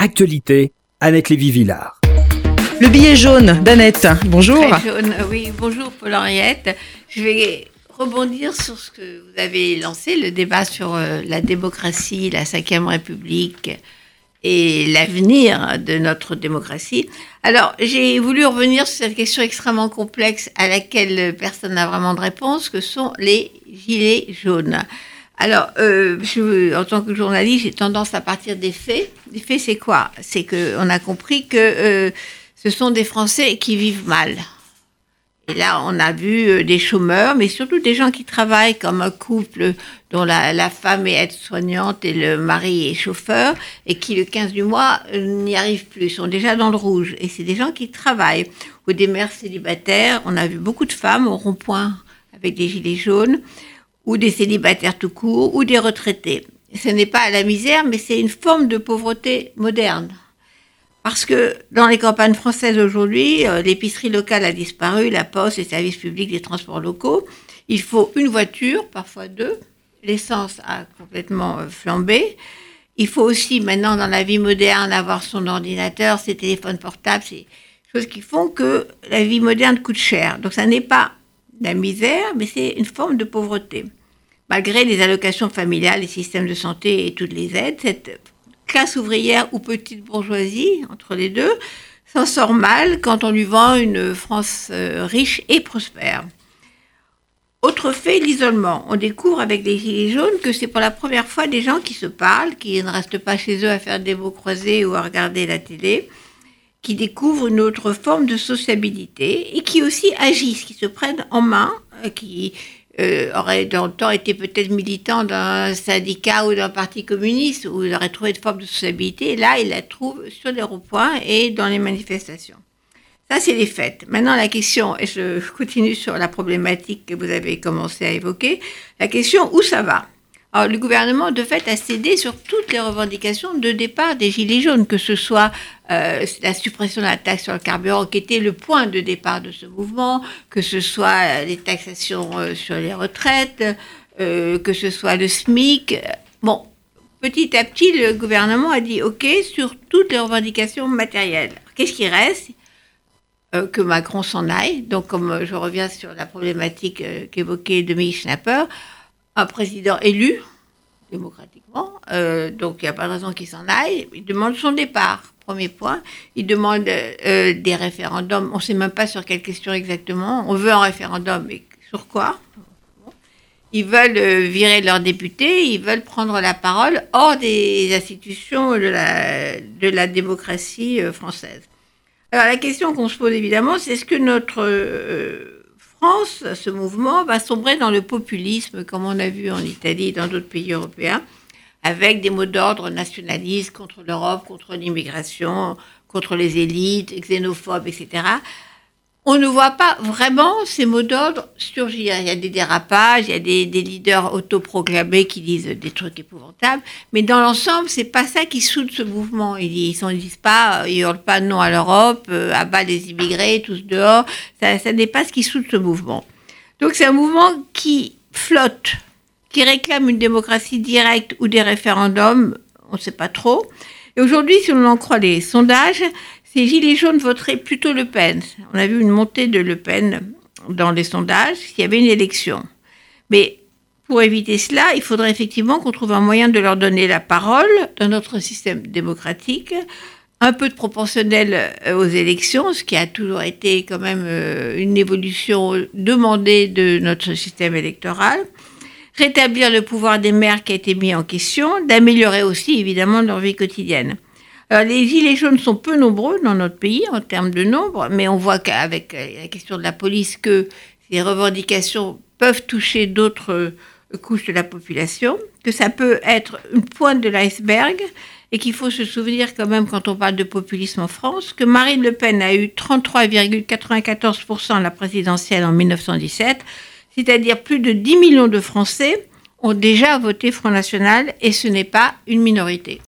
Actualité, Annette Lévy-Villard. Le billet jaune d'Annette, bonjour. Jaune, oui, bonjour Paul-Henriette. Je vais rebondir sur ce que vous avez lancé, le débat sur euh, la démocratie, la Ve République et l'avenir de notre démocratie. Alors, j'ai voulu revenir sur cette question extrêmement complexe à laquelle personne n'a vraiment de réponse, que sont les gilets jaunes. Alors, euh, en tant que journaliste, j'ai tendance à partir des faits. Les faits, c'est quoi? C'est qu'on a compris que euh, ce sont des Français qui vivent mal. Et là, on a vu euh, des chômeurs, mais surtout des gens qui travaillent comme un couple dont la, la femme est aide-soignante et le mari est chauffeur, et qui le 15 du mois n'y arrivent plus, sont déjà dans le rouge. Et c'est des gens qui travaillent. Ou des mères célibataires, on a vu beaucoup de femmes au rond-point avec des gilets jaunes ou des célibataires tout court, ou des retraités. Ce n'est pas la misère, mais c'est une forme de pauvreté moderne. Parce que dans les campagnes françaises aujourd'hui, euh, l'épicerie locale a disparu, la poste, les services publics, les transports locaux. Il faut une voiture, parfois deux. L'essence a complètement euh, flambé. Il faut aussi maintenant dans la vie moderne avoir son ordinateur, ses téléphones portables, ces choses qui font que la vie moderne coûte cher. Donc ça n'est pas la misère, mais c'est une forme de pauvreté malgré les allocations familiales, les systèmes de santé et toutes les aides, cette classe ouvrière ou petite bourgeoisie, entre les deux, s'en sort mal quand on lui vend une France euh, riche et prospère. Autre fait, l'isolement. On découvre avec les Gilets jaunes que c'est pour la première fois des gens qui se parlent, qui ne restent pas chez eux à faire des mots croisés ou à regarder la télé, qui découvrent une autre forme de sociabilité et qui aussi agissent, qui se prennent en main, euh, qui euh, aurait dans le temps été peut-être militant d'un syndicat ou d'un parti communiste où il aurait trouvé une forme de sociabilité. là, il la trouve sur les ronds-points et dans les manifestations. Ça, c'est les faits. Maintenant, la question, et je continue sur la problématique que vous avez commencé à évoquer, la question où ça va? Le gouvernement, de fait, a cédé sur toutes les revendications de départ des Gilets jaunes, que ce soit euh, la suppression de la taxe sur le carburant, qui était le point de départ de ce mouvement, que ce soit les taxations euh, sur les retraites, euh, que ce soit le SMIC. Bon, petit à petit, le gouvernement a dit OK sur toutes les revendications matérielles. Qu'est-ce qui reste? Que Macron s'en aille. Donc, comme je reviens sur la problématique qu'évoquait Dominique Schnapper, un président élu démocratiquement, euh, donc il n'y a pas de raison qu'il s'en aille. Il demande son départ, premier point. Il demande euh, des référendums. On ne sait même pas sur quelle question exactement. On veut un référendum, mais sur quoi? Ils veulent euh, virer leurs députés, ils veulent prendre la parole hors des institutions de la, démocratie française. Alors la question qu'on se pose évidemment, c'est est-ce que notre France, ce mouvement va sombrer dans le populisme, comme on a vu en Italie et dans d'autres pays européens, avec des mots d'ordre nationalistes contre l'Europe, contre l'immigration, contre les élites, xénophobes, etc on ne voit pas vraiment ces mots d'ordre surgir. Il y a des dérapages, il y a des, leaders autoproclamés qui disent des trucs épouvantables, mais dans l'ensemble, c'est pas ça qui soude ce mouvement. Ils ne disent pas, euh, ils hurlent pas non à l'Europe, euh, à bas les immigrés, tous dehors. Ça, ça n'est pas ce qui soude ce mouvement. Donc c'est un mouvement qui flotte, qui réclame une démocratie directe ou des référendums, on ne sait pas trop. Et aujourd'hui, si on en croit les sondages, ces gilets jaunes voteraient plutôt Le Pen. On a vu une montée de Le Pen dans les sondages s'il y avait une élection. Mais pour éviter cela, il faudrait effectivement qu'on trouve un moyen de leur donner la parole dans notre système démocratique, un peu de proportionnel euh, aux élections, ce qui a toujours été quand même euh, une évolution demandée de notre système électoral, rétablir le pouvoir des maires qui a été mis en question, d'améliorer aussi évidemment leur vie quotidienne. Alors, les gilets jaunes sont peu nombreux dans notre pays en termes de nombre, mais on voit qu'avec euh, la question de la police que ces revendications peuvent toucher d'autres euh, couches de la population, que ça peut être une pointe de l'iceberg et qu'il faut se souvenir quand même quand on parle de populisme en France que Marine Le Pen a eu 33,94% à la présidentielle en 1917, c'est-à-dire plus de 10 millions de Français ont déjà voté Front National et ce n'est pas une minorité.